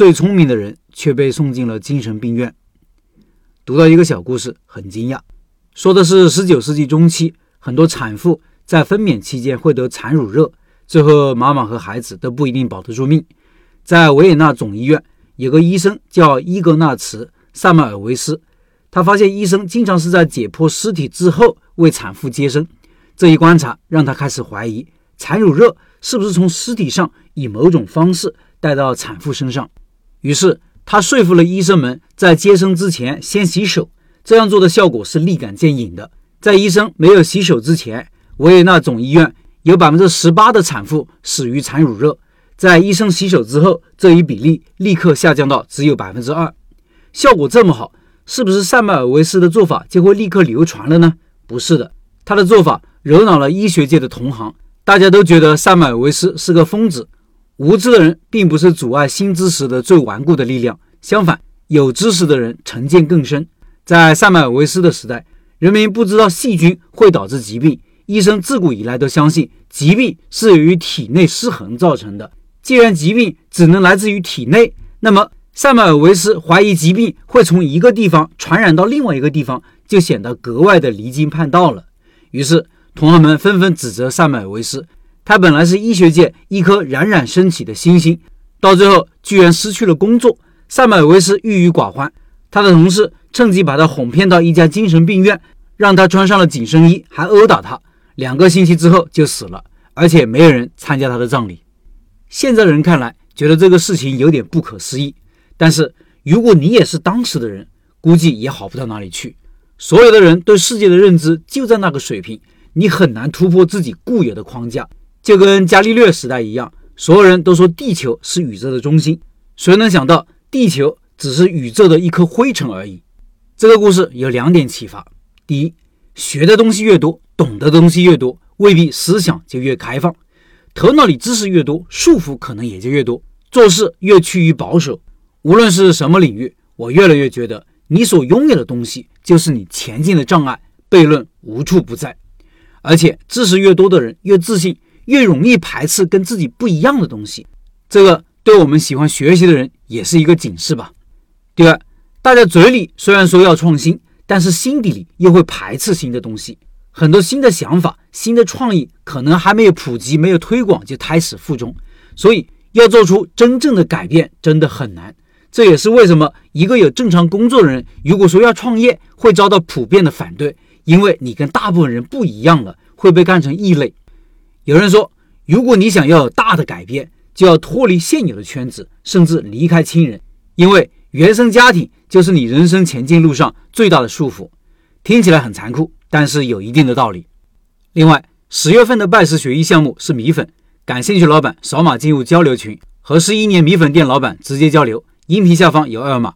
最聪明的人却被送进了精神病院。读到一个小故事，很惊讶，说的是十九世纪中期，很多产妇在分娩期间会得产乳热，最后妈妈和孩子都不一定保得住命。在维也纳总医院，有个医生叫伊格纳茨·萨麦尔维斯，他发现医生经常是在解剖尸体之后为产妇接生，这一观察让他开始怀疑产乳热是不是从尸体上以某种方式带到产妇身上。于是他说服了医生们在接生之前先洗手，这样做的效果是立竿见影的。在医生没有洗手之前，维也纳总医院有百分之十八的产妇死于产乳热；在医生洗手之后，这一比例立刻下降到只有百分之二。效果这么好，是不是塞缪尔维斯的做法就会立刻流传了呢？不是的，他的做法惹恼了医学界的同行，大家都觉得塞缪尔维斯是个疯子。无知的人并不是阻碍新知识的最顽固的力量，相反，有知识的人成见更深。在塞麦尔维斯的时代，人民不知道细菌会导致疾病，医生自古以来都相信疾病是由于体内失衡造成的。既然疾病只能来自于体内，那么塞麦尔维斯怀疑疾病会从一个地方传染到另外一个地方，就显得格外的离经叛道了。于是，同行们纷纷指责塞麦尔维斯。他本来是医学界一颗冉冉升起的星星，到最后居然失去了工作。塞缪尔维斯郁郁寡欢，他的同事趁机把他哄骗到一家精神病院，让他穿上了紧身衣，还殴打他。两个星期之后就死了，而且没有人参加他的葬礼。现在人看来觉得这个事情有点不可思议，但是如果你也是当时的人，估计也好不到哪里去。所有的人对世界的认知就在那个水平，你很难突破自己固有的框架。就跟伽利略时代一样，所有人都说地球是宇宙的中心，谁能想到地球只是宇宙的一颗灰尘而已？这个故事有两点启发：第一，学的东西越多，懂得东西越多，未必思想就越开放；头脑里知识越多，束缚可能也就越多，做事越趋于保守。无论是什么领域，我越来越觉得，你所拥有的东西就是你前进的障碍，悖论无处不在。而且，知识越多的人越自信。越容易排斥跟自己不一样的东西，这个对我们喜欢学习的人也是一个警示吧。第二，大家嘴里虽然说要创新，但是心底里又会排斥新的东西。很多新的想法、新的创意可能还没有普及、没有推广就胎死腹中，所以要做出真正的改变真的很难。这也是为什么一个有正常工作的人，如果说要创业，会遭到普遍的反对，因为你跟大部分人不一样了，会被看成异类。有人说，如果你想要有大的改变，就要脱离现有的圈子，甚至离开亲人，因为原生家庭就是你人生前进路上最大的束缚。听起来很残酷，但是有一定的道理。另外，十月份的拜师学艺项目是米粉，感兴趣老板扫码进入交流群，和十一年米粉店老板直接交流。音频下方有二维码。